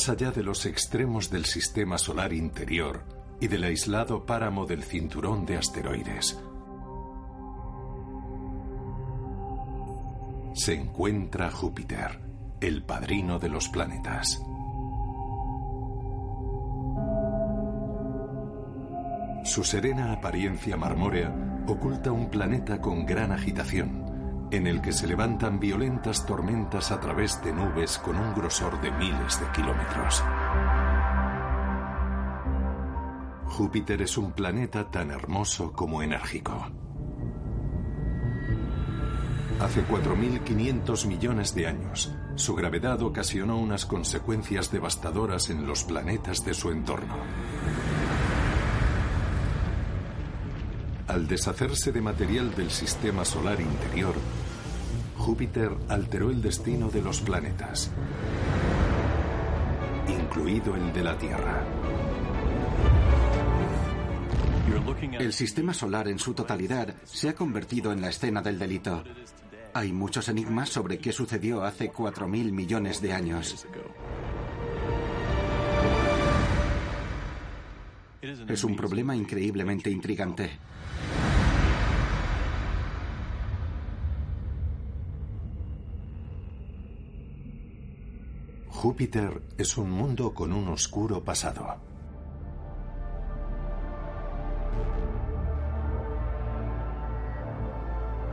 Más allá de los extremos del sistema solar interior y del aislado páramo del cinturón de asteroides, se encuentra Júpiter, el padrino de los planetas. Su serena apariencia marmórea oculta un planeta con gran agitación, en el que se levantan violentas tormentas a través de nubes con un grosor de miles de kilómetros. Júpiter es un planeta tan hermoso como enérgico. Hace 4.500 millones de años, su gravedad ocasionó unas consecuencias devastadoras en los planetas de su entorno. Al deshacerse de material del sistema solar interior, Júpiter alteró el destino de los planetas, incluido el de la Tierra. El sistema solar en su totalidad se ha convertido en la escena del delito. Hay muchos enigmas sobre qué sucedió hace 4.000 millones de años. Es un problema increíblemente intrigante. Júpiter es un mundo con un oscuro pasado.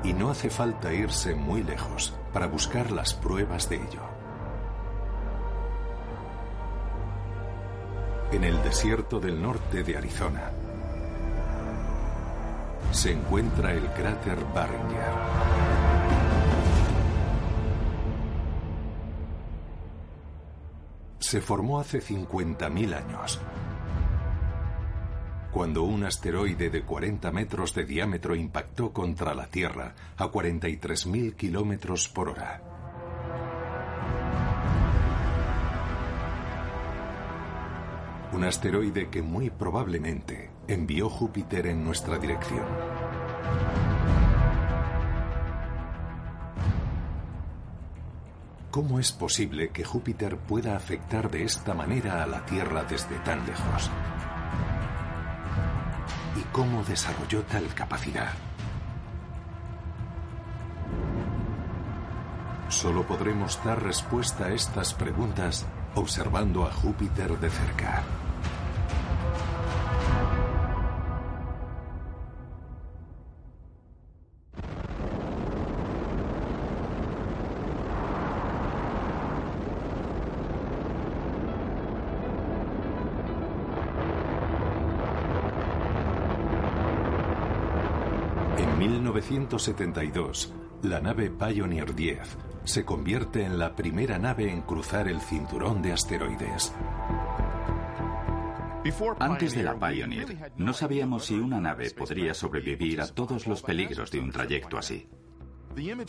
Y no hace falta irse muy lejos para buscar las pruebas de ello. En el desierto del norte de Arizona se encuentra el cráter Barringer. Se formó hace 50.000 años, cuando un asteroide de 40 metros de diámetro impactó contra la Tierra a 43.000 kilómetros por hora. Un asteroide que muy probablemente envió Júpiter en nuestra dirección. ¿Cómo es posible que Júpiter pueda afectar de esta manera a la Tierra desde tan lejos? ¿Y cómo desarrolló tal capacidad? Solo podremos dar respuesta a estas preguntas observando a Júpiter de cerca. 1972, la nave Pioneer 10 se convierte en la primera nave en cruzar el cinturón de asteroides. Antes de la Pioneer, no sabíamos si una nave podría sobrevivir a todos los peligros de un trayecto así.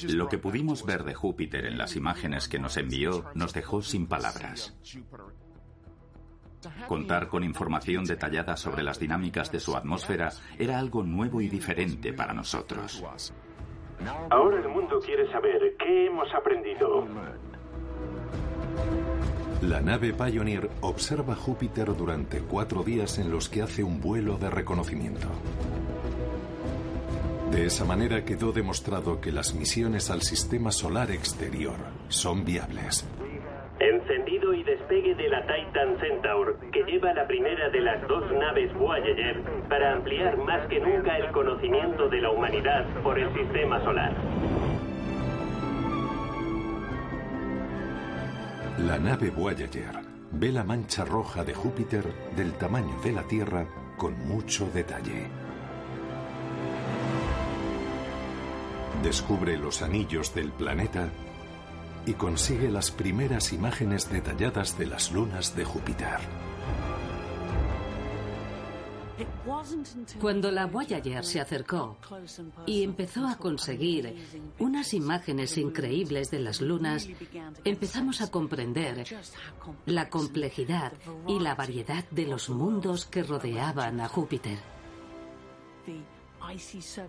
Lo que pudimos ver de Júpiter en las imágenes que nos envió nos dejó sin palabras. Contar con información detallada sobre las dinámicas de su atmósfera era algo nuevo y diferente para nosotros. Ahora el mundo quiere saber qué hemos aprendido. La nave Pioneer observa Júpiter durante cuatro días en los que hace un vuelo de reconocimiento. De esa manera quedó demostrado que las misiones al sistema solar exterior son viables. Encendido y despegue de la Titan Centaur, que lleva la primera de las dos naves Voyager para ampliar más que nunca el conocimiento de la humanidad por el sistema solar. La nave Voyager ve la mancha roja de Júpiter del tamaño de la Tierra con mucho detalle. Descubre los anillos del planeta y consigue las primeras imágenes detalladas de las lunas de Júpiter. Cuando la Voyager se acercó y empezó a conseguir unas imágenes increíbles de las lunas, empezamos a comprender la complejidad y la variedad de los mundos que rodeaban a Júpiter.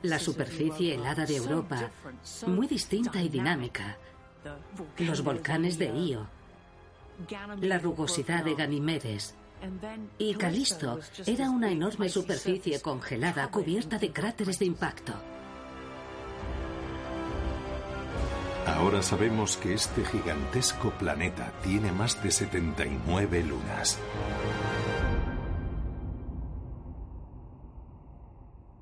La superficie helada de Europa, muy distinta y dinámica. Los volcanes de Io. La rugosidad de Ganimedes. Y Calisto era una enorme superficie congelada cubierta de cráteres de impacto. Ahora sabemos que este gigantesco planeta tiene más de 79 lunas.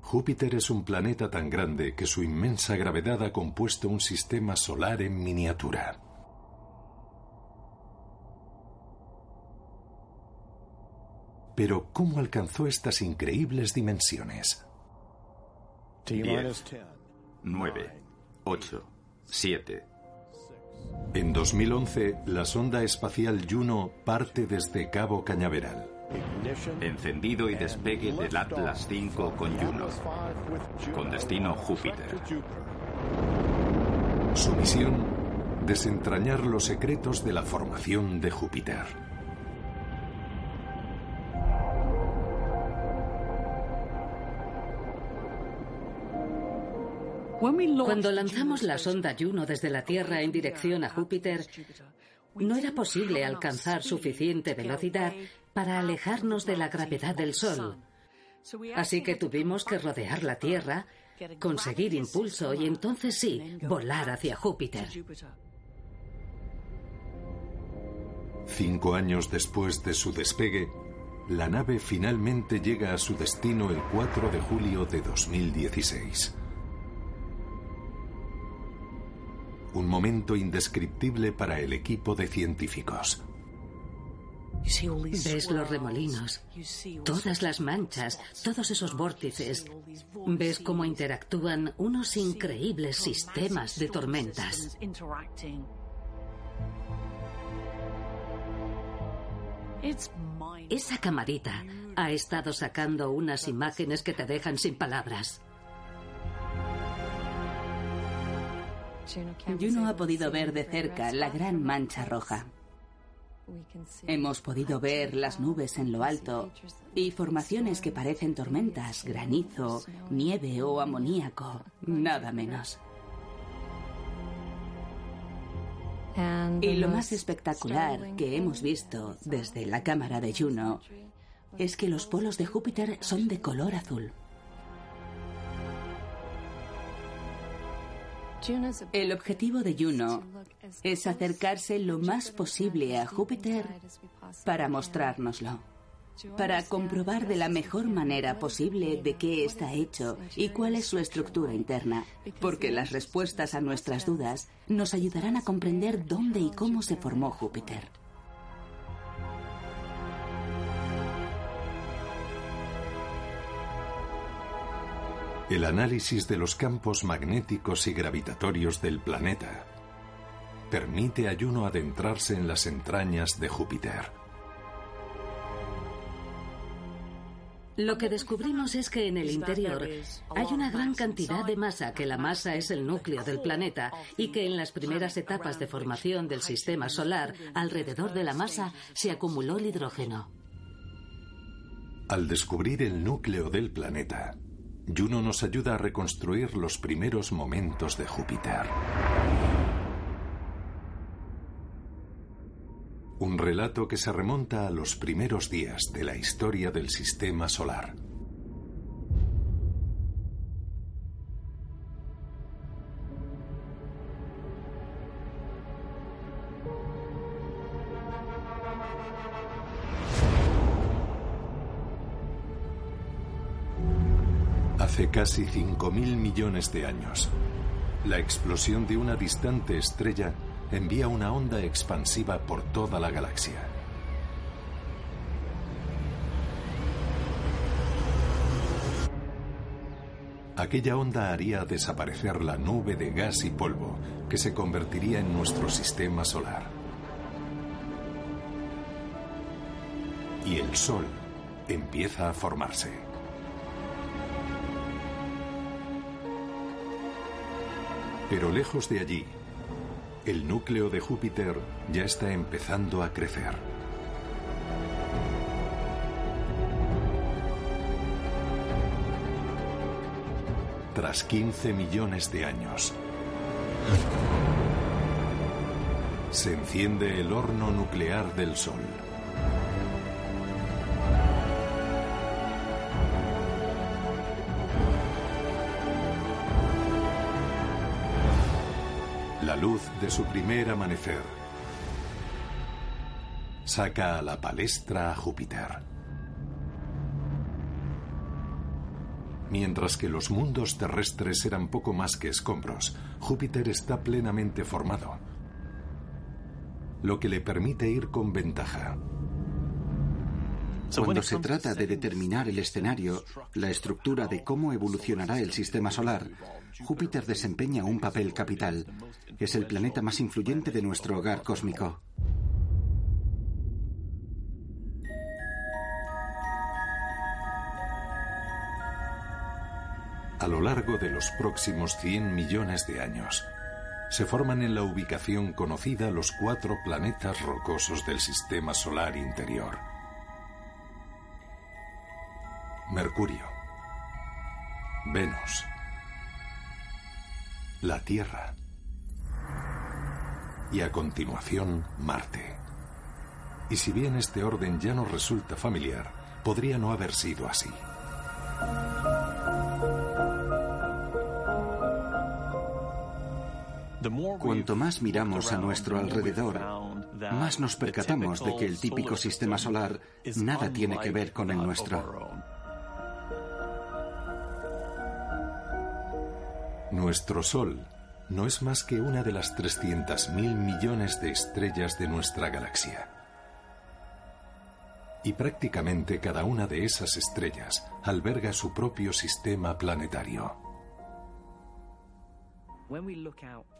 Júpiter es un planeta tan grande que su inmensa gravedad ha compuesto un sistema solar en miniatura. Pero ¿cómo alcanzó estas increíbles dimensiones? 10, 9, 8, 7. En 2011, la sonda espacial Juno parte desde Cabo Cañaveral. Encendido y despegue del Atlas 5 con Juno, con destino Júpiter. Su misión, desentrañar los secretos de la formación de Júpiter. Cuando lanzamos la sonda Juno desde la Tierra en dirección a Júpiter, no era posible alcanzar suficiente velocidad para alejarnos de la gravedad del Sol. Así que tuvimos que rodear la Tierra, conseguir impulso y entonces sí, volar hacia Júpiter. Cinco años después de su despegue, la nave finalmente llega a su destino el 4 de julio de 2016. Un momento indescriptible para el equipo de científicos. Ves los remolinos, todas las manchas, todos esos vórtices. Ves cómo interactúan unos increíbles sistemas de tormentas. Esa camarita ha estado sacando unas imágenes que te dejan sin palabras. Juno ha podido ver de cerca la gran mancha roja. Hemos podido ver las nubes en lo alto y formaciones que parecen tormentas, granizo, nieve o amoníaco, nada menos. Y lo más espectacular que hemos visto desde la cámara de Juno es que los polos de Júpiter son de color azul. El objetivo de Juno es acercarse lo más posible a Júpiter para mostrárnoslo, para comprobar de la mejor manera posible de qué está hecho y cuál es su estructura interna, porque las respuestas a nuestras dudas nos ayudarán a comprender dónde y cómo se formó Júpiter. El análisis de los campos magnéticos y gravitatorios del planeta permite a Juno adentrarse en las entrañas de Júpiter. Lo que descubrimos es que en el interior hay una gran cantidad de masa, que la masa es el núcleo del planeta y que en las primeras etapas de formación del sistema solar, alrededor de la masa, se acumuló el hidrógeno. Al descubrir el núcleo del planeta, Juno nos ayuda a reconstruir los primeros momentos de Júpiter. Un relato que se remonta a los primeros días de la historia del sistema solar. Casi 5.000 millones de años, la explosión de una distante estrella envía una onda expansiva por toda la galaxia. Aquella onda haría desaparecer la nube de gas y polvo que se convertiría en nuestro sistema solar. Y el Sol empieza a formarse. Pero lejos de allí, el núcleo de Júpiter ya está empezando a crecer. Tras 15 millones de años, se enciende el horno nuclear del Sol. Luz de su primer amanecer saca a la palestra a Júpiter. Mientras que los mundos terrestres eran poco más que escombros, Júpiter está plenamente formado, lo que le permite ir con ventaja. Cuando se trata de determinar el escenario, la estructura de cómo evolucionará el sistema solar, Júpiter desempeña un papel capital. Es el planeta más influyente de nuestro hogar cósmico. A lo largo de los próximos 100 millones de años, se forman en la ubicación conocida los cuatro planetas rocosos del sistema solar interior. Mercurio, Venus, la Tierra y a continuación Marte. Y si bien este orden ya nos resulta familiar, podría no haber sido así. Cuanto más miramos a nuestro alrededor, más nos percatamos de que el típico sistema solar nada tiene que ver con el nuestro. Nuestro Sol no es más que una de las 300.000 millones de estrellas de nuestra galaxia. Y prácticamente cada una de esas estrellas alberga su propio sistema planetario.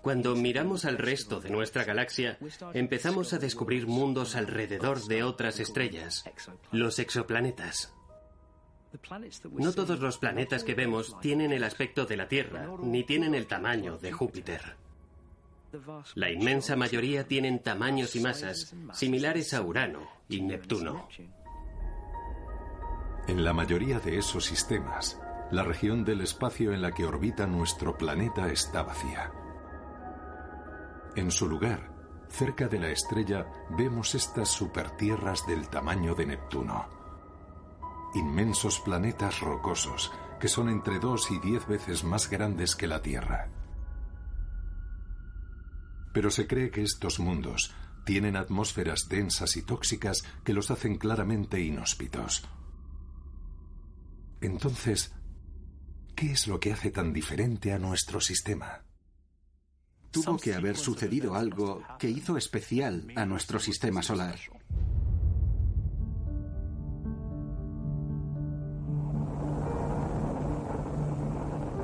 Cuando miramos al resto de nuestra galaxia, empezamos a descubrir mundos alrededor de otras estrellas, los exoplanetas. No todos los planetas que vemos tienen el aspecto de la Tierra, ni tienen el tamaño de Júpiter. La inmensa mayoría tienen tamaños y masas similares a Urano y Neptuno. En la mayoría de esos sistemas, la región del espacio en la que orbita nuestro planeta está vacía. En su lugar, cerca de la estrella, vemos estas supertierras del tamaño de Neptuno. Inmensos planetas rocosos que son entre dos y diez veces más grandes que la Tierra. Pero se cree que estos mundos tienen atmósferas densas y tóxicas que los hacen claramente inhóspitos. Entonces, ¿Qué es lo que hace tan diferente a nuestro sistema? Tuvo que haber sucedido algo que hizo especial a nuestro sistema solar.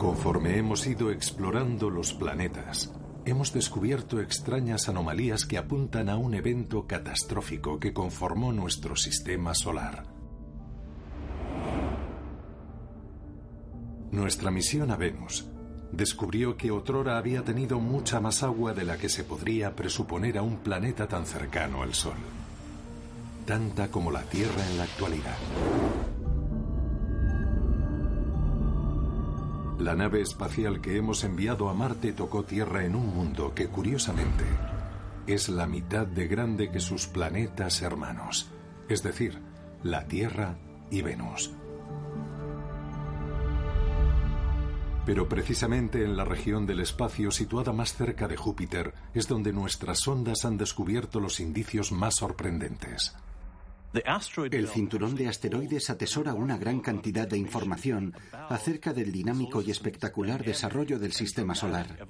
Conforme hemos ido explorando los planetas, hemos descubierto extrañas anomalías que apuntan a un evento catastrófico que conformó nuestro sistema solar. Nuestra misión a Venus descubrió que otrora había tenido mucha más agua de la que se podría presuponer a un planeta tan cercano al Sol. Tanta como la Tierra en la actualidad. La nave espacial que hemos enviado a Marte tocó Tierra en un mundo que, curiosamente, es la mitad de grande que sus planetas hermanos, es decir, la Tierra y Venus. Pero precisamente en la región del espacio situada más cerca de Júpiter es donde nuestras sondas han descubierto los indicios más sorprendentes. El cinturón de asteroides atesora una gran cantidad de información acerca del dinámico y espectacular desarrollo del sistema solar.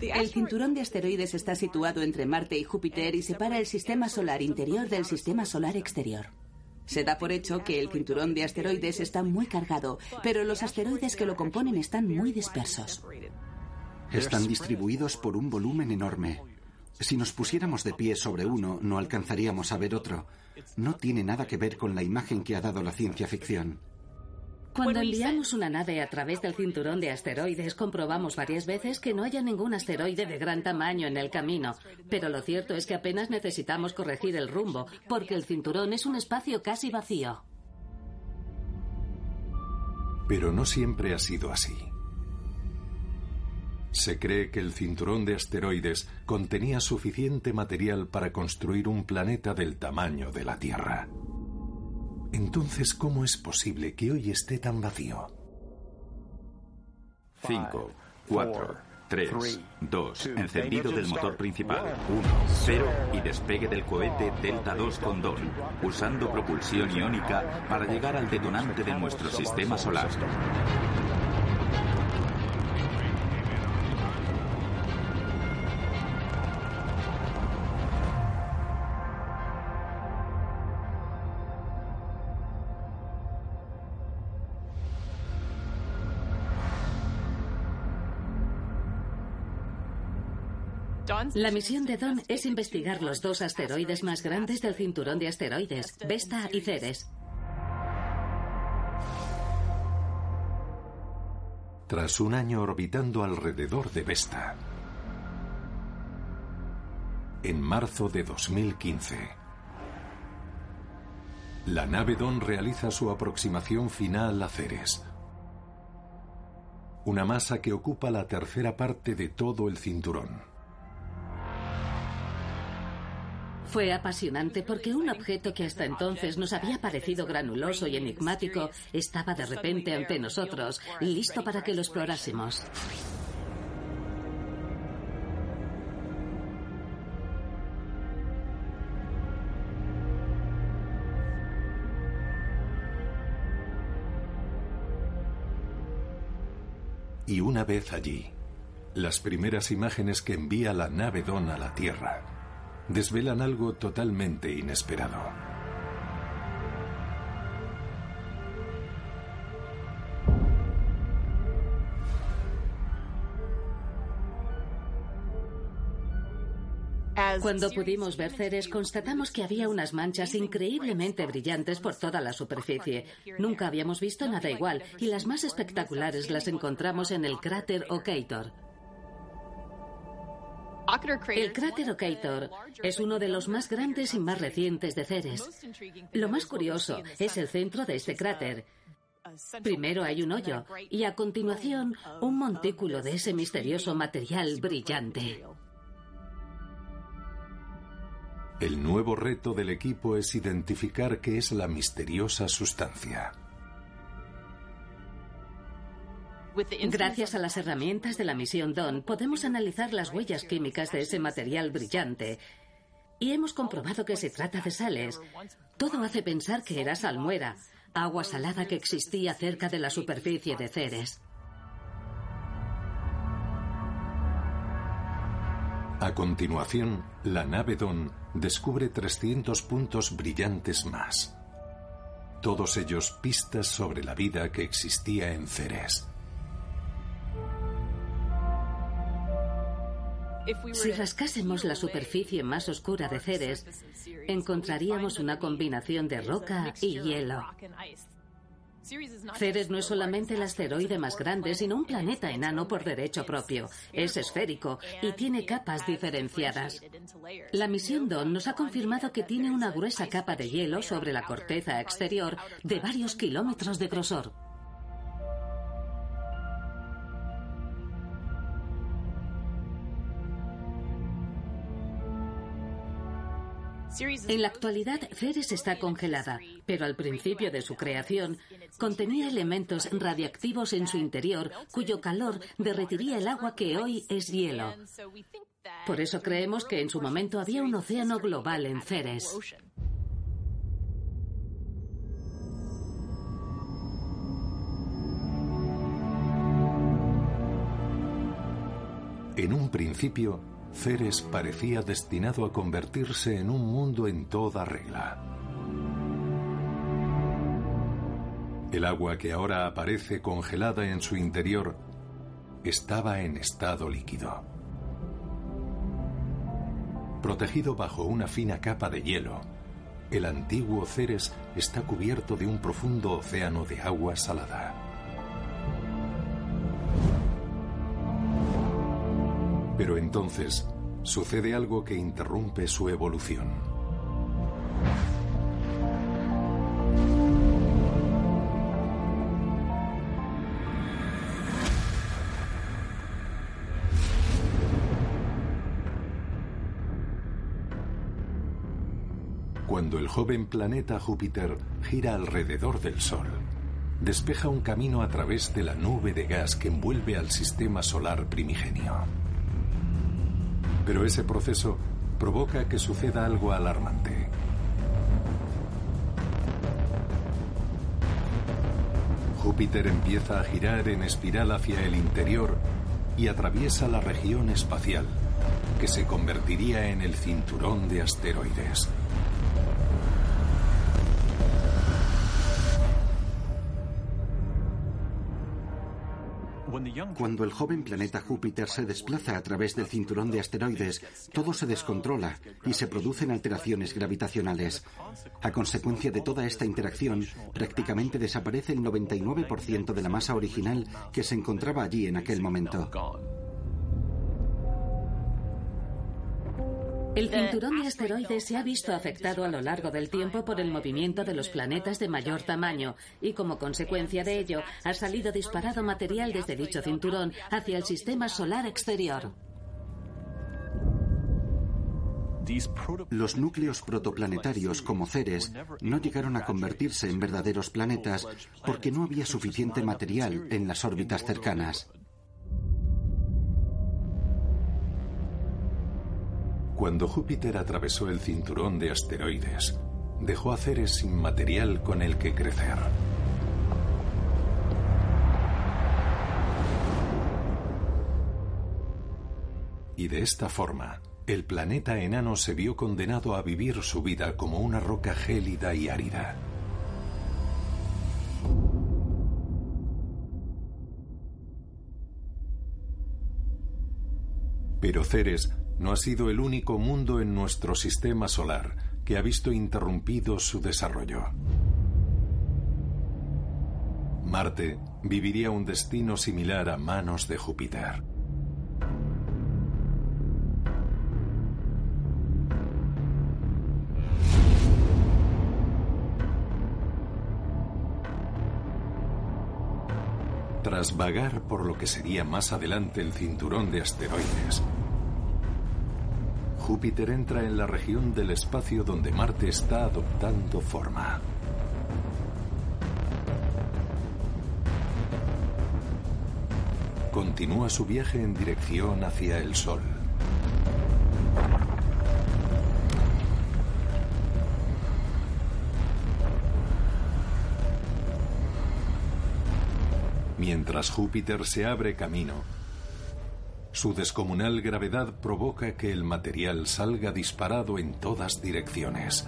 El cinturón de asteroides está situado entre Marte y Júpiter y separa el sistema solar interior del sistema solar exterior. Se da por hecho que el cinturón de asteroides está muy cargado, pero los asteroides que lo componen están muy dispersos. Están distribuidos por un volumen enorme. Si nos pusiéramos de pie sobre uno, no alcanzaríamos a ver otro. No tiene nada que ver con la imagen que ha dado la ciencia ficción. Cuando enviamos una nave a través del cinturón de asteroides, comprobamos varias veces que no haya ningún asteroide de gran tamaño en el camino. Pero lo cierto es que apenas necesitamos corregir el rumbo, porque el cinturón es un espacio casi vacío. Pero no siempre ha sido así. Se cree que el cinturón de asteroides contenía suficiente material para construir un planeta del tamaño de la Tierra. Entonces, ¿cómo es posible que hoy esté tan vacío? 5, 4, 3, 2, encendido del motor principal, 1, 0 y despegue del cohete Delta 2 Condor, usando propulsión iónica para llegar al detonante de nuestro sistema solar. La misión de Don es investigar los dos asteroides más grandes del cinturón de asteroides, Vesta y Ceres. Tras un año orbitando alrededor de Vesta, en marzo de 2015, la nave Don realiza su aproximación final a Ceres, una masa que ocupa la tercera parte de todo el cinturón. Fue apasionante porque un objeto que hasta entonces nos había parecido granuloso y enigmático estaba de repente ante nosotros, listo para que lo explorásemos. Y una vez allí, las primeras imágenes que envía la nave Don a la Tierra desvelan algo totalmente inesperado. Cuando pudimos ver Ceres, constatamos que había unas manchas increíblemente brillantes por toda la superficie. Nunca habíamos visto nada igual, y las más espectaculares las encontramos en el cráter Okator. El cráter Okator es uno de los más grandes y más recientes de Ceres. Lo más curioso es el centro de este cráter. Primero hay un hoyo y a continuación un montículo de ese misterioso material brillante. El nuevo reto del equipo es identificar qué es la misteriosa sustancia. Gracias a las herramientas de la misión Dawn, podemos analizar las huellas químicas de ese material brillante. Y hemos comprobado que se trata de sales. Todo hace pensar que era salmuera, agua salada que existía cerca de la superficie de Ceres. A continuación, la nave Dawn descubre 300 puntos brillantes más. Todos ellos pistas sobre la vida que existía en Ceres. Si rascásemos la superficie más oscura de Ceres, encontraríamos una combinación de roca y hielo. Ceres no es solamente el asteroide más grande, sino un planeta enano por derecho propio. Es esférico y tiene capas diferenciadas. La misión Dawn nos ha confirmado que tiene una gruesa capa de hielo sobre la corteza exterior de varios kilómetros de grosor. En la actualidad, Ceres está congelada, pero al principio de su creación contenía elementos radiactivos en su interior cuyo calor derretiría el agua que hoy es hielo. Por eso creemos que en su momento había un océano global en Ceres. En un principio, Ceres parecía destinado a convertirse en un mundo en toda regla. El agua que ahora aparece congelada en su interior estaba en estado líquido. Protegido bajo una fina capa de hielo, el antiguo Ceres está cubierto de un profundo océano de agua salada. Pero entonces sucede algo que interrumpe su evolución. Cuando el joven planeta Júpiter gira alrededor del Sol, despeja un camino a través de la nube de gas que envuelve al sistema solar primigenio. Pero ese proceso provoca que suceda algo alarmante. Júpiter empieza a girar en espiral hacia el interior y atraviesa la región espacial, que se convertiría en el cinturón de asteroides. Cuando el joven planeta Júpiter se desplaza a través del cinturón de asteroides, todo se descontrola y se producen alteraciones gravitacionales. A consecuencia de toda esta interacción, prácticamente desaparece el 99% de la masa original que se encontraba allí en aquel momento. El cinturón de asteroides se ha visto afectado a lo largo del tiempo por el movimiento de los planetas de mayor tamaño y como consecuencia de ello ha salido disparado material desde dicho cinturón hacia el sistema solar exterior. Los núcleos protoplanetarios como Ceres no llegaron a convertirse en verdaderos planetas porque no había suficiente material en las órbitas cercanas. Cuando Júpiter atravesó el cinturón de asteroides, dejó a Ceres sin material con el que crecer. Y de esta forma, el planeta enano se vio condenado a vivir su vida como una roca gélida y árida. Pero Ceres no ha sido el único mundo en nuestro sistema solar que ha visto interrumpido su desarrollo. Marte viviría un destino similar a manos de Júpiter. Tras vagar por lo que sería más adelante el cinturón de asteroides, Júpiter entra en la región del espacio donde Marte está adoptando forma. Continúa su viaje en dirección hacia el Sol. Mientras Júpiter se abre camino, su descomunal gravedad provoca que el material salga disparado en todas direcciones.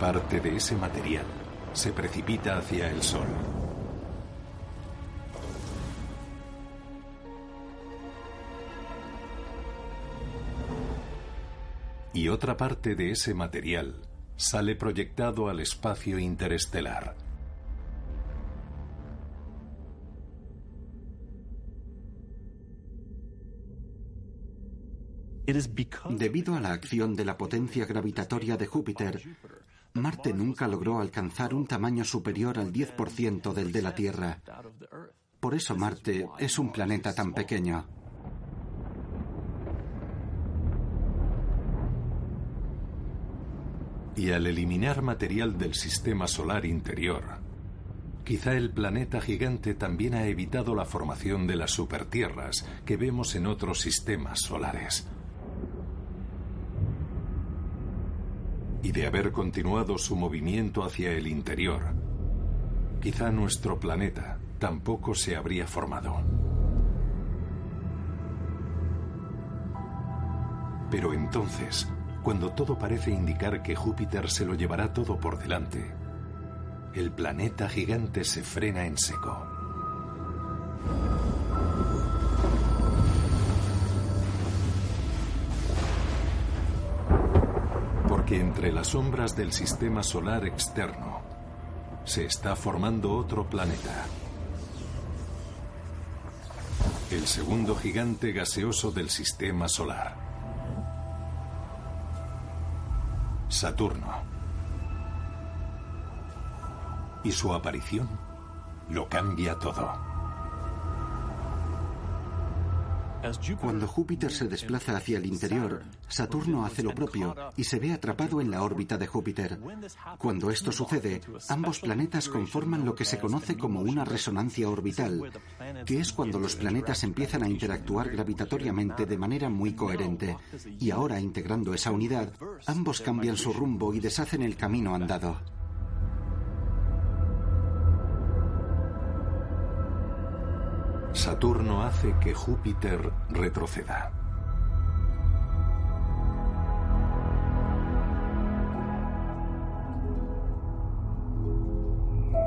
Parte de ese material se precipita hacia el Sol. Y otra parte de ese material sale proyectado al espacio interestelar. Debido a la acción de la potencia gravitatoria de Júpiter, Marte nunca logró alcanzar un tamaño superior al 10% del de la Tierra. Por eso Marte es un planeta tan pequeño. Y al eliminar material del sistema solar interior, quizá el planeta gigante también ha evitado la formación de las supertierras que vemos en otros sistemas solares. Y de haber continuado su movimiento hacia el interior, quizá nuestro planeta tampoco se habría formado. Pero entonces, cuando todo parece indicar que Júpiter se lo llevará todo por delante, el planeta gigante se frena en seco. Porque entre las sombras del sistema solar externo se está formando otro planeta. El segundo gigante gaseoso del sistema solar. Saturno. Y su aparición lo cambia todo. Cuando Júpiter se desplaza hacia el interior, Saturno hace lo propio y se ve atrapado en la órbita de Júpiter. Cuando esto sucede, ambos planetas conforman lo que se conoce como una resonancia orbital, que es cuando los planetas empiezan a interactuar gravitatoriamente de manera muy coherente. Y ahora, integrando esa unidad, ambos cambian su rumbo y deshacen el camino andado. Saturno hace que Júpiter retroceda.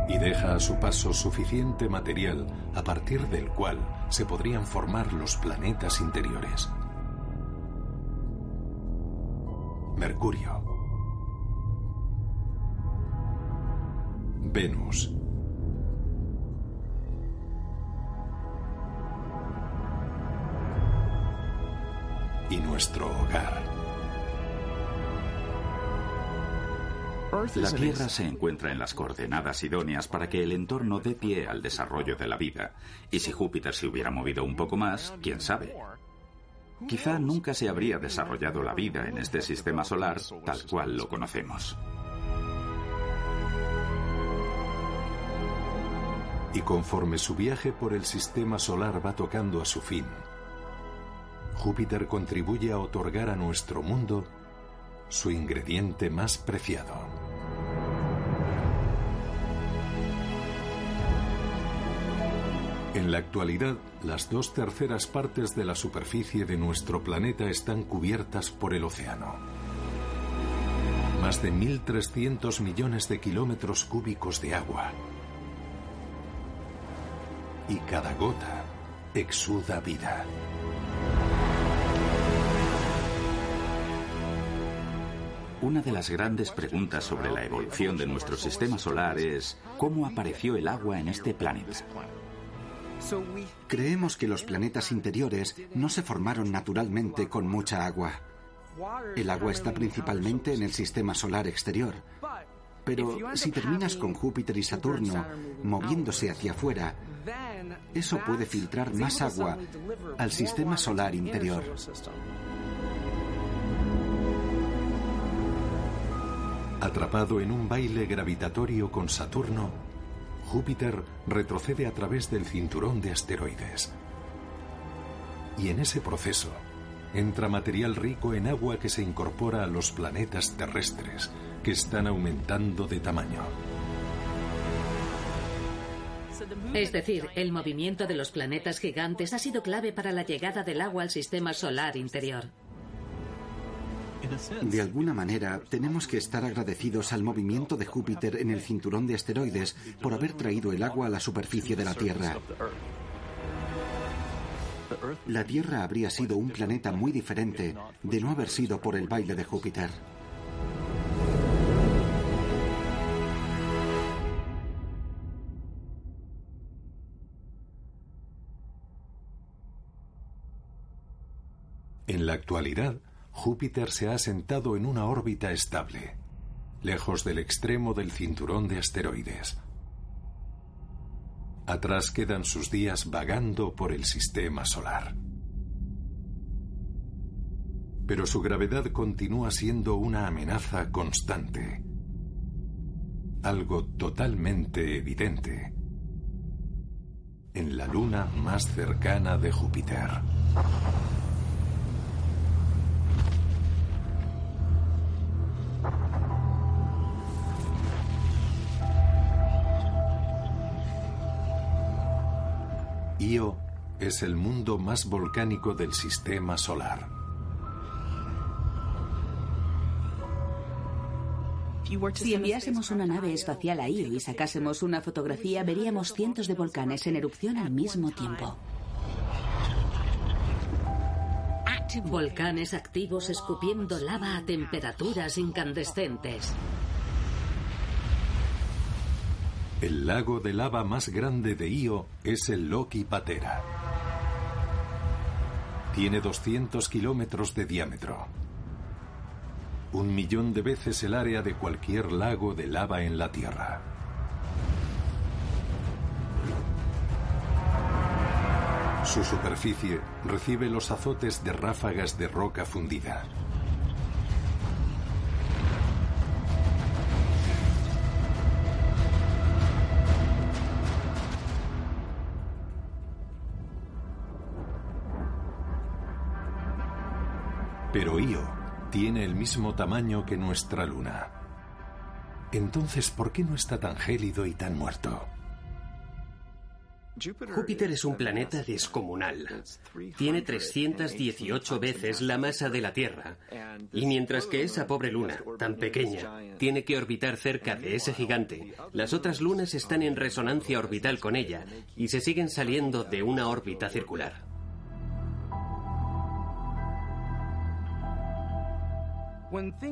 Y deja a su paso suficiente material a partir del cual se podrían formar los planetas interiores. Mercurio. Venus. Y nuestro hogar. La Tierra se encuentra en las coordenadas idóneas para que el entorno dé pie al desarrollo de la vida. Y si Júpiter se hubiera movido un poco más, quién sabe. Quizá nunca se habría desarrollado la vida en este sistema solar tal cual lo conocemos. Y conforme su viaje por el sistema solar va tocando a su fin, Júpiter contribuye a otorgar a nuestro mundo su ingrediente más preciado. En la actualidad, las dos terceras partes de la superficie de nuestro planeta están cubiertas por el océano. Más de 1.300 millones de kilómetros cúbicos de agua. Y cada gota exuda vida. Una de las grandes preguntas sobre la evolución de nuestro sistema solar es ¿cómo apareció el agua en este planeta? Creemos que los planetas interiores no se formaron naturalmente con mucha agua. El agua está principalmente en el sistema solar exterior. Pero si terminas con Júpiter y Saturno moviéndose hacia afuera, eso puede filtrar más agua al sistema solar interior. Atrapado en un baile gravitatorio con Saturno, Júpiter retrocede a través del cinturón de asteroides. Y en ese proceso entra material rico en agua que se incorpora a los planetas terrestres, que están aumentando de tamaño. Es decir, el movimiento de los planetas gigantes ha sido clave para la llegada del agua al sistema solar interior. De alguna manera, tenemos que estar agradecidos al movimiento de Júpiter en el cinturón de asteroides por haber traído el agua a la superficie de la Tierra. La Tierra habría sido un planeta muy diferente de no haber sido por el baile de Júpiter. En la actualidad, Júpiter se ha asentado en una órbita estable. lejos del extremo del cinturón de asteroides. Atrás quedan sus días vagando por el sistema solar. Pero su gravedad continúa siendo una amenaza constante. Algo totalmente evidente en la luna más cercana de Júpiter. Io es el mundo más volcánico del sistema solar. Si enviásemos una nave espacial a Io y sacásemos una fotografía, veríamos cientos de volcanes en erupción al mismo tiempo. Volcanes activos escupiendo lava a temperaturas incandescentes. El lago de lava más grande de Io es el Loki Patera. Tiene 200 kilómetros de diámetro. Un millón de veces el área de cualquier lago de lava en la Tierra. Su superficie recibe los azotes de ráfagas de roca fundida. Mismo tamaño que nuestra luna. Entonces, ¿por qué no está tan gélido y tan muerto? Júpiter es un planeta descomunal. Tiene 318 veces la masa de la Tierra. Y mientras que esa pobre luna, tan pequeña, tiene que orbitar cerca de ese gigante, las otras lunas están en resonancia orbital con ella y se siguen saliendo de una órbita circular.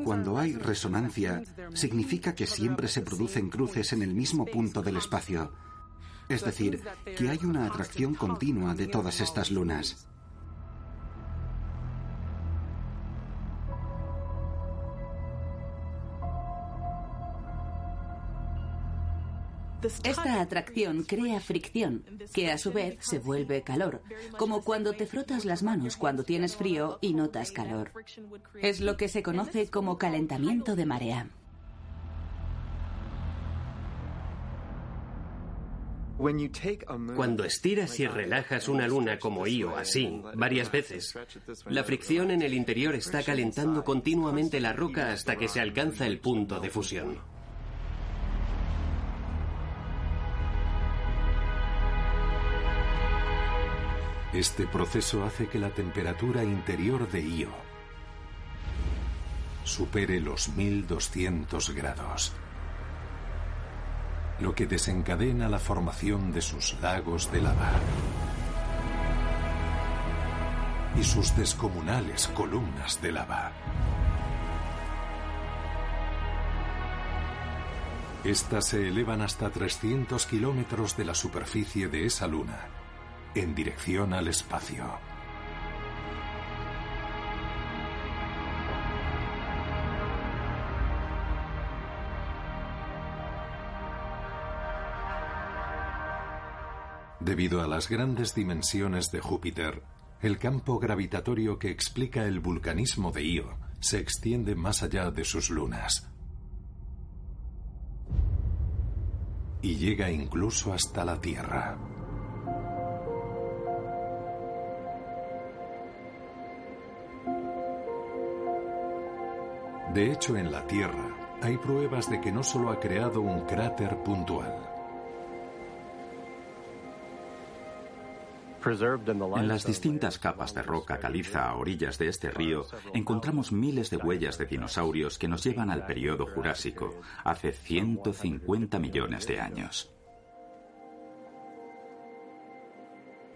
Cuando hay resonancia, significa que siempre se producen cruces en el mismo punto del espacio. Es decir, que hay una atracción continua de todas estas lunas. Esta atracción crea fricción, que a su vez se vuelve calor, como cuando te frotas las manos cuando tienes frío y notas calor. Es lo que se conoce como calentamiento de marea. Cuando estiras y relajas una luna como Io así, varias veces, la fricción en el interior está calentando continuamente la roca hasta que se alcanza el punto de fusión. Este proceso hace que la temperatura interior de Io supere los 1200 grados, lo que desencadena la formación de sus lagos de lava y sus descomunales columnas de lava. Estas se elevan hasta 300 kilómetros de la superficie de esa luna en dirección al espacio. Debido a las grandes dimensiones de Júpiter, el campo gravitatorio que explica el vulcanismo de Io se extiende más allá de sus lunas. Y llega incluso hasta la Tierra. De hecho, en la Tierra hay pruebas de que no solo ha creado un cráter puntual. En las distintas capas de roca caliza a orillas de este río encontramos miles de huellas de dinosaurios que nos llevan al periodo Jurásico, hace 150 millones de años.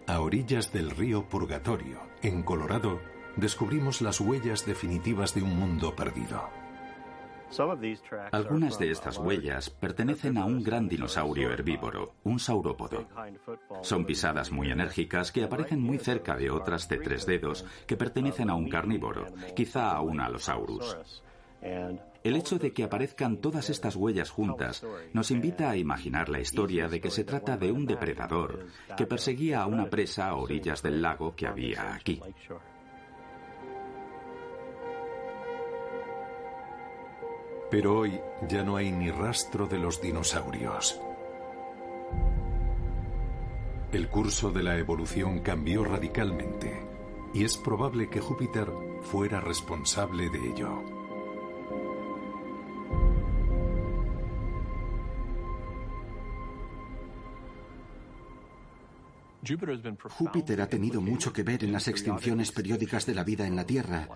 A orillas del río Purgatorio, en Colorado, descubrimos las huellas definitivas de un mundo perdido. Algunas de estas huellas pertenecen a un gran dinosaurio herbívoro, un saurópodo. Son pisadas muy enérgicas que aparecen muy cerca de otras de tres dedos que pertenecen a un carnívoro, quizá a un Allosaurus. El hecho de que aparezcan todas estas huellas juntas nos invita a imaginar la historia de que se trata de un depredador que perseguía a una presa a orillas del lago que había aquí. Pero hoy ya no hay ni rastro de los dinosaurios. El curso de la evolución cambió radicalmente y es probable que Júpiter fuera responsable de ello. Júpiter ha tenido mucho que ver en las extinciones periódicas de la vida en la Tierra.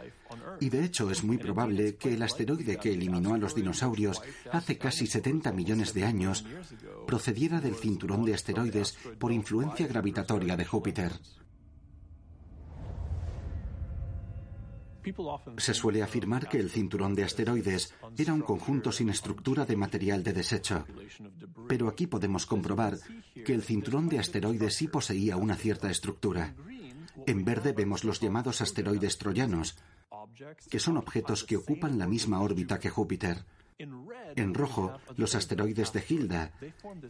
Y de hecho es muy probable que el asteroide que eliminó a los dinosaurios hace casi 70 millones de años procediera del cinturón de asteroides por influencia gravitatoria de Júpiter. Se suele afirmar que el cinturón de asteroides era un conjunto sin estructura de material de desecho. Pero aquí podemos comprobar que el cinturón de asteroides sí poseía una cierta estructura. En verde vemos los llamados asteroides troyanos, que son objetos que ocupan la misma órbita que Júpiter. En rojo, los asteroides de Hilda,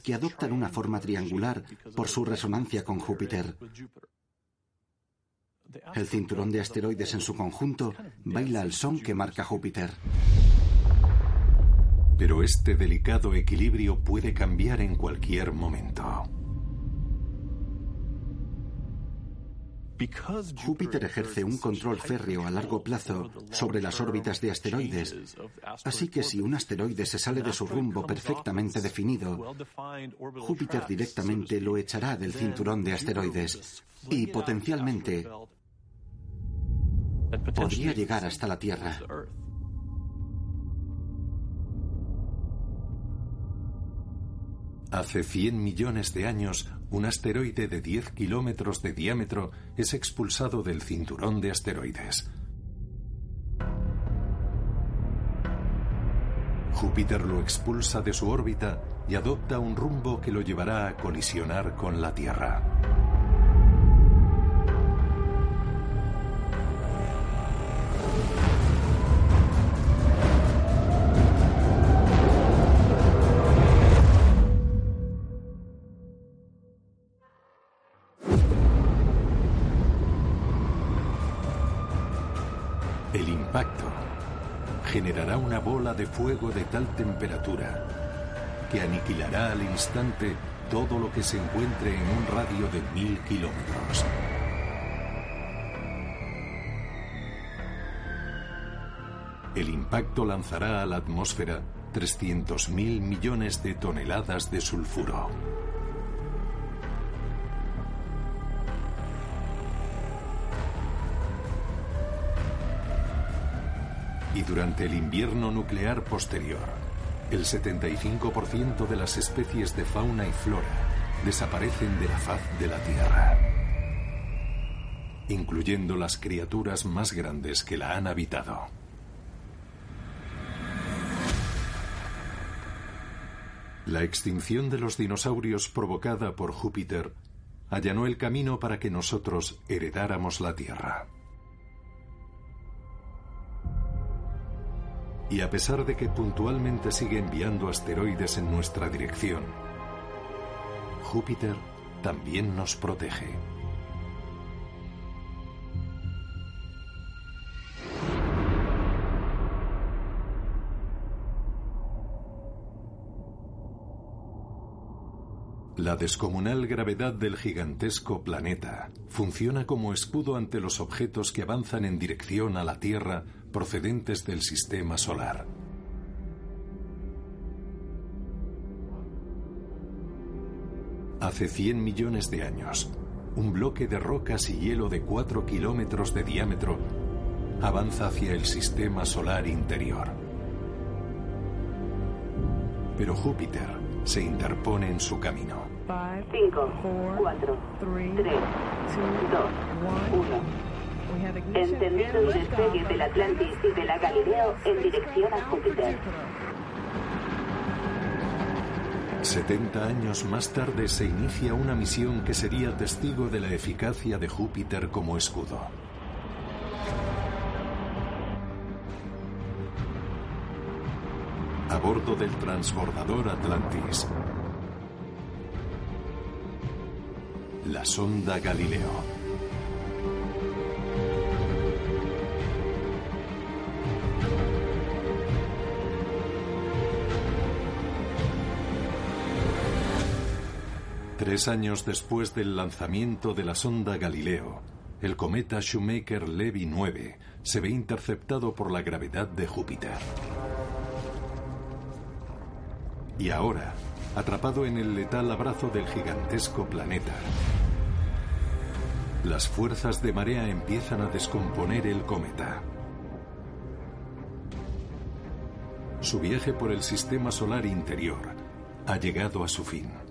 que adoptan una forma triangular por su resonancia con Júpiter. El cinturón de asteroides en su conjunto baila al son que marca Júpiter. Pero este delicado equilibrio puede cambiar en cualquier momento. Júpiter ejerce un control férreo a largo plazo sobre las órbitas de asteroides, así que si un asteroide se sale de su rumbo perfectamente definido, Júpiter directamente lo echará del cinturón de asteroides y potencialmente podría llegar hasta la Tierra. Hace 100 millones de años, un asteroide de 10 kilómetros de diámetro es expulsado del cinturón de asteroides. Júpiter lo expulsa de su órbita y adopta un rumbo que lo llevará a colisionar con la Tierra. Generará una bola de fuego de tal temperatura que aniquilará al instante todo lo que se encuentre en un radio de mil kilómetros. El impacto lanzará a la atmósfera 300.000 millones de toneladas de sulfuro. Y durante el invierno nuclear posterior, el 75% de las especies de fauna y flora desaparecen de la faz de la Tierra, incluyendo las criaturas más grandes que la han habitado. La extinción de los dinosaurios provocada por Júpiter allanó el camino para que nosotros heredáramos la Tierra. Y a pesar de que puntualmente sigue enviando asteroides en nuestra dirección, Júpiter también nos protege. La descomunal gravedad del gigantesco planeta funciona como escudo ante los objetos que avanzan en dirección a la Tierra procedentes del sistema solar. Hace 100 millones de años, un bloque de rocas y hielo de 4 kilómetros de diámetro avanza hacia el sistema solar interior. Pero Júpiter se interpone en su camino. 5, 4, 3, 2, 1. Entendido el despegue del Atlantis y de la Galileo en dirección a Júpiter. 70 años más tarde se inicia una misión que sería testigo de la eficacia de Júpiter como escudo. bordo del transbordador Atlantis. La sonda Galileo. Tres años después del lanzamiento de la sonda Galileo, el cometa Shoemaker-Levy 9 se ve interceptado por la gravedad de Júpiter. Y ahora, atrapado en el letal abrazo del gigantesco planeta, las fuerzas de marea empiezan a descomponer el cometa. Su viaje por el sistema solar interior ha llegado a su fin.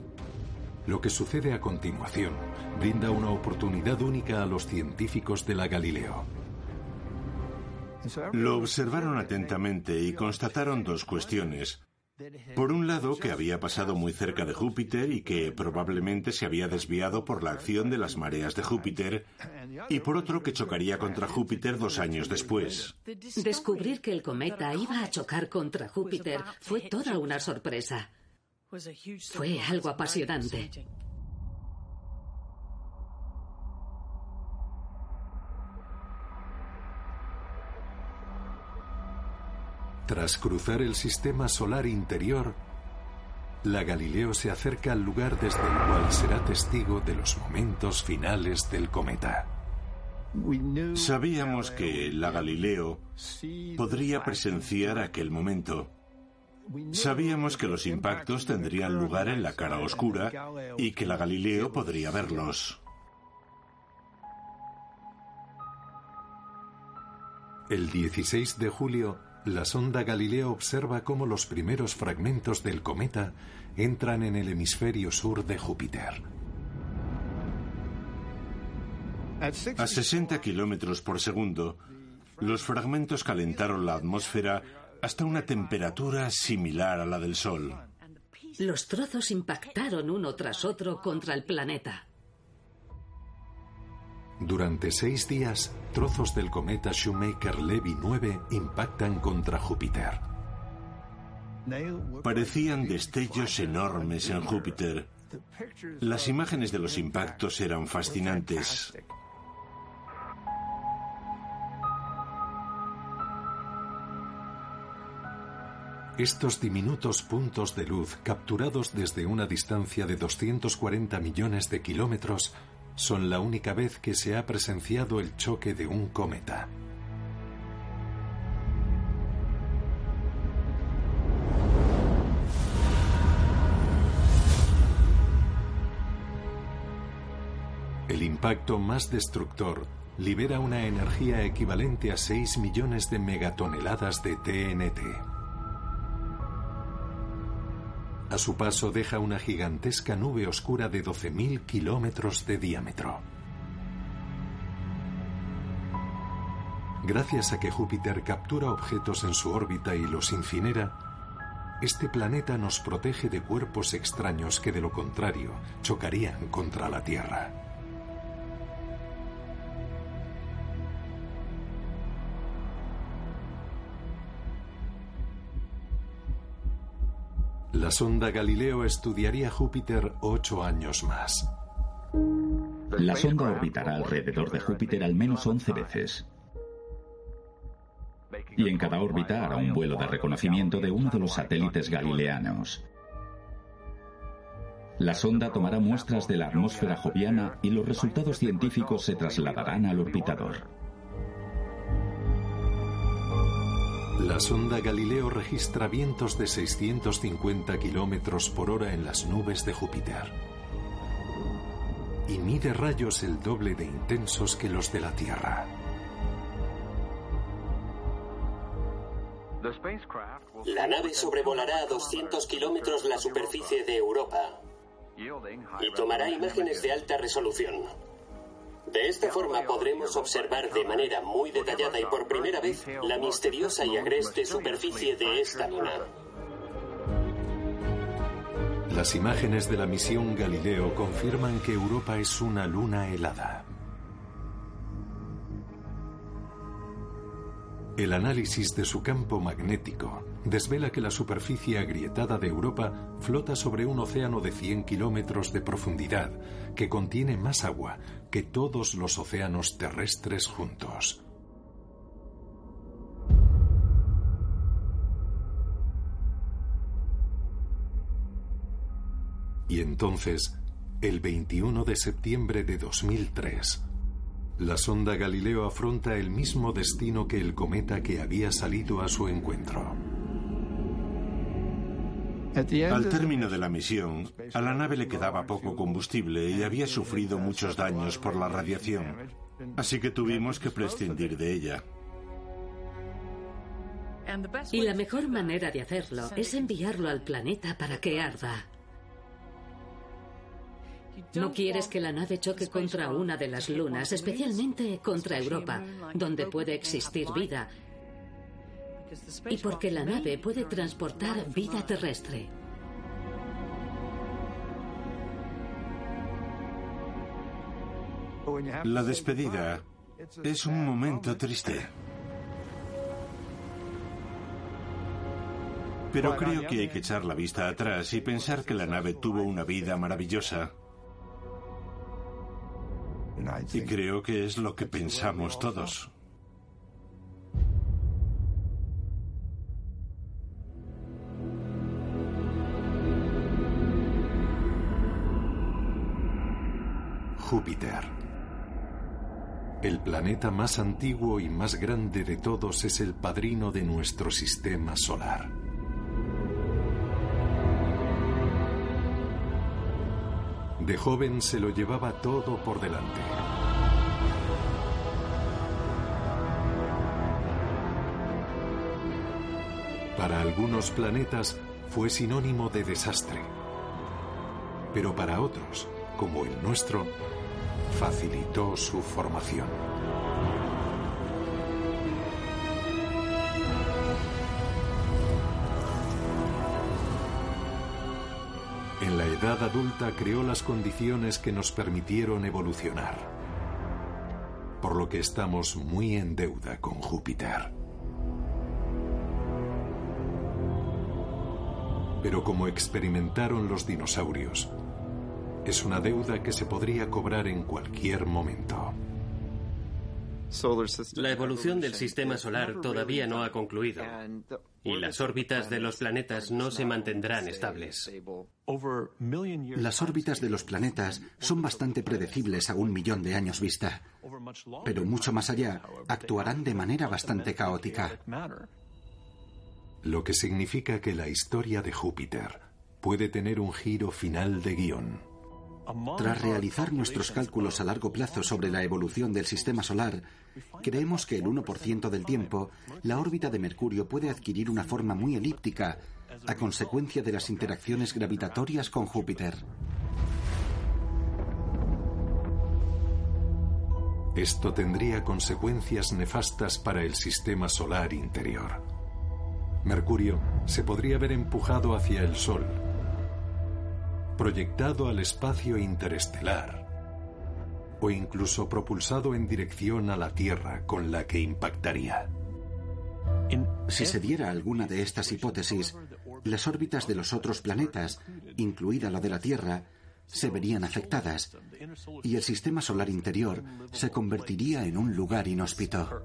Lo que sucede a continuación brinda una oportunidad única a los científicos de la Galileo. Lo observaron atentamente y constataron dos cuestiones. Por un lado, que había pasado muy cerca de Júpiter y que probablemente se había desviado por la acción de las mareas de Júpiter, y por otro, que chocaría contra Júpiter dos años después. Descubrir que el cometa iba a chocar contra Júpiter fue toda una sorpresa. Fue algo apasionante. Tras cruzar el sistema solar interior, la Galileo se acerca al lugar desde el cual será testigo de los momentos finales del cometa. Sabíamos que la Galileo podría presenciar aquel momento. Sabíamos que los impactos tendrían lugar en la cara oscura y que la Galileo podría verlos. El 16 de julio, la sonda Galileo observa cómo los primeros fragmentos del cometa entran en el hemisferio sur de Júpiter. A 60 kilómetros por segundo, los fragmentos calentaron la atmósfera hasta una temperatura similar a la del Sol. Los trozos impactaron uno tras otro contra el planeta. Durante seis días, trozos del cometa Shoemaker-Levy 9 impactan contra Júpiter. Parecían destellos enormes en Júpiter. Las imágenes de los impactos eran fascinantes. Estos diminutos puntos de luz capturados desde una distancia de 240 millones de kilómetros son la única vez que se ha presenciado el choque de un cometa. El impacto más destructor libera una energía equivalente a 6 millones de megatoneladas de TNT. A su paso deja una gigantesca nube oscura de 12.000 kilómetros de diámetro. Gracias a que Júpiter captura objetos en su órbita y los incinera, este planeta nos protege de cuerpos extraños que de lo contrario chocarían contra la Tierra. La sonda Galileo estudiaría Júpiter ocho años más. La sonda orbitará alrededor de Júpiter al menos 11 veces. Y en cada órbita hará un vuelo de reconocimiento de uno de los satélites galileanos. La sonda tomará muestras de la atmósfera joviana y los resultados científicos se trasladarán al orbitador. La sonda Galileo registra vientos de 650 kilómetros por hora en las nubes de Júpiter y mide rayos el doble de intensos que los de la Tierra. La nave sobrevolará a 200 kilómetros la superficie de Europa y tomará imágenes de alta resolución. De esta forma podremos observar de manera muy detallada y por primera vez la misteriosa y agreste superficie de esta luna. Las imágenes de la misión Galileo confirman que Europa es una luna helada. El análisis de su campo magnético desvela que la superficie agrietada de Europa flota sobre un océano de 100 kilómetros de profundidad que contiene más agua que todos los océanos terrestres juntos. Y entonces, el 21 de septiembre de 2003, la sonda Galileo afronta el mismo destino que el cometa que había salido a su encuentro. Al término de la misión, a la nave le quedaba poco combustible y había sufrido muchos daños por la radiación, así que tuvimos que prescindir de ella. Y la mejor manera de hacerlo es enviarlo al planeta para que arda. No quieres que la nave choque contra una de las lunas, especialmente contra Europa, donde puede existir vida, y porque la nave puede transportar vida terrestre. La despedida es un momento triste. Pero creo que hay que echar la vista atrás y pensar que la nave tuvo una vida maravillosa. Y creo que es lo que pensamos todos. Júpiter. El planeta más antiguo y más grande de todos es el padrino de nuestro sistema solar. De joven se lo llevaba todo por delante. Para algunos planetas fue sinónimo de desastre, pero para otros, como el nuestro, facilitó su formación. En la edad adulta creó las condiciones que nos permitieron evolucionar, por lo que estamos muy en deuda con Júpiter. Pero como experimentaron los dinosaurios, es una deuda que se podría cobrar en cualquier momento. La evolución del sistema solar todavía no ha concluido y las órbitas de los planetas no se mantendrán estables. Las órbitas de los planetas son bastante predecibles a un millón de años vista, pero mucho más allá actuarán de manera bastante caótica. Lo que significa que la historia de Júpiter puede tener un giro final de guion. Tras realizar nuestros cálculos a largo plazo sobre la evolución del sistema solar, creemos que el 1% del tiempo, la órbita de Mercurio puede adquirir una forma muy elíptica a consecuencia de las interacciones gravitatorias con Júpiter. Esto tendría consecuencias nefastas para el sistema solar interior. Mercurio se podría ver empujado hacia el Sol, proyectado al espacio interestelar o incluso propulsado en dirección a la Tierra con la que impactaría. Si se diera alguna de estas hipótesis, las órbitas de los otros planetas, incluida la de la Tierra, se verían afectadas y el sistema solar interior se convertiría en un lugar inhóspito.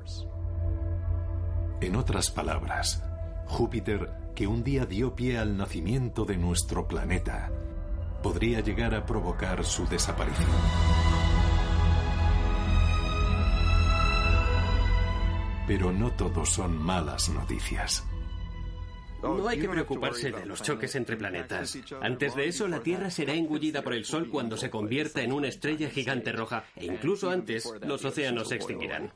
En otras palabras, Júpiter, que un día dio pie al nacimiento de nuestro planeta, podría llegar a provocar su desaparición. Pero no todos son malas noticias. No hay que preocuparse de los choques entre planetas. Antes de eso, la Tierra será engullida por el Sol cuando se convierta en una estrella gigante roja, e incluso antes, los océanos se extinguirán.